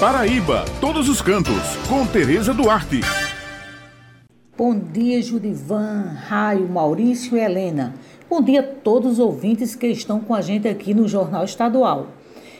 Paraíba, todos os cantos, com Tereza Duarte. Bom dia, Judivan, Raio, Maurício e Helena. Bom dia a todos os ouvintes que estão com a gente aqui no Jornal Estadual.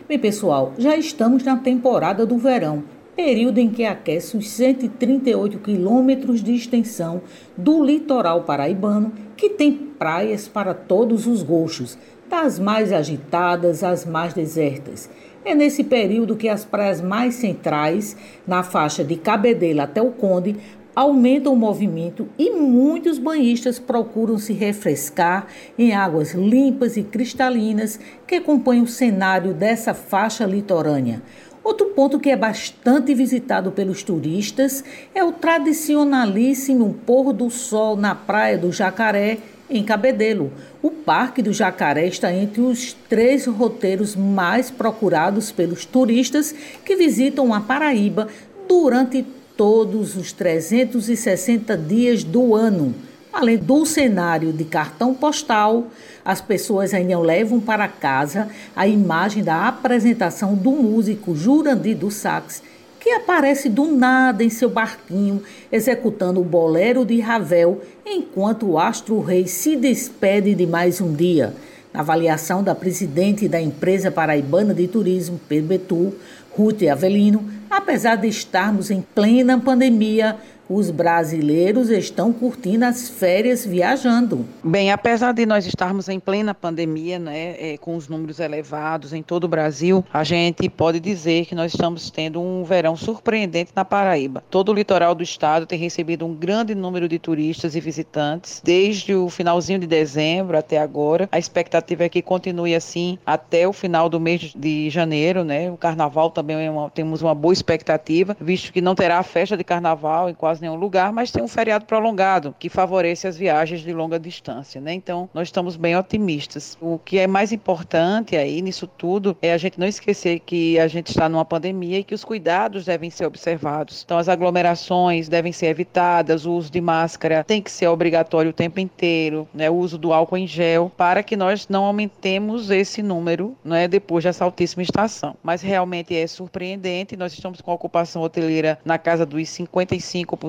Bem, pessoal, já estamos na temporada do verão, período em que aquece os 138 quilômetros de extensão do litoral paraibano, que tem praias para todos os gostos, das mais agitadas às mais desertas. É nesse período que as praias mais centrais, na faixa de Cabedelo até o Conde, aumentam o movimento e muitos banhistas procuram se refrescar em águas limpas e cristalinas que acompanham o cenário dessa faixa litorânea. Outro ponto que é bastante visitado pelos turistas é o tradicionalíssimo pôr do sol na Praia do Jacaré, em Cabedelo. O Parque do Jacaré está entre os três roteiros mais procurados pelos turistas que visitam a Paraíba durante todos os 360 dias do ano. Além do cenário de cartão postal, as pessoas ainda levam para casa a imagem da apresentação do músico Jurandir do Sax que aparece do nada em seu barquinho, executando o bolero de Ravel, enquanto o astro-rei se despede de mais um dia. Na avaliação da presidente da empresa paraibana de turismo, Perbetu, Ruth Avelino, apesar de estarmos em plena pandemia, os brasileiros estão curtindo as férias viajando. Bem, apesar de nós estarmos em plena pandemia, né, é, com os números elevados em todo o Brasil, a gente pode dizer que nós estamos tendo um verão surpreendente na Paraíba. Todo o litoral do estado tem recebido um grande número de turistas e visitantes desde o finalzinho de dezembro até agora. A expectativa é que continue assim até o final do mês de janeiro, né? O carnaval também é uma, temos uma boa expectativa, visto que não terá festa de carnaval em quase quase nenhum lugar, mas tem um feriado prolongado que favorece as viagens de longa distância, né? Então, nós estamos bem otimistas. O que é mais importante aí nisso tudo é a gente não esquecer que a gente está numa pandemia e que os cuidados devem ser observados. Então, as aglomerações devem ser evitadas, o uso de máscara tem que ser obrigatório o tempo inteiro, né? O uso do álcool em gel para que nós não aumentemos esse número, né, depois dessa altíssima estação. Mas realmente é surpreendente, nós estamos com a ocupação hoteleira na casa dos 55%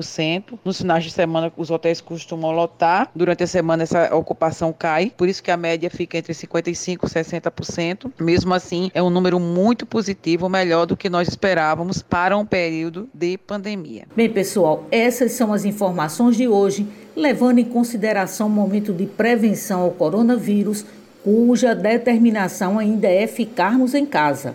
nos finais de semana, os hotéis costumam lotar. Durante a semana, essa ocupação cai. Por isso que a média fica entre 55% e 60%. Mesmo assim, é um número muito positivo, melhor do que nós esperávamos para um período de pandemia. Bem, pessoal, essas são as informações de hoje, levando em consideração o momento de prevenção ao coronavírus, cuja determinação ainda é ficarmos em casa.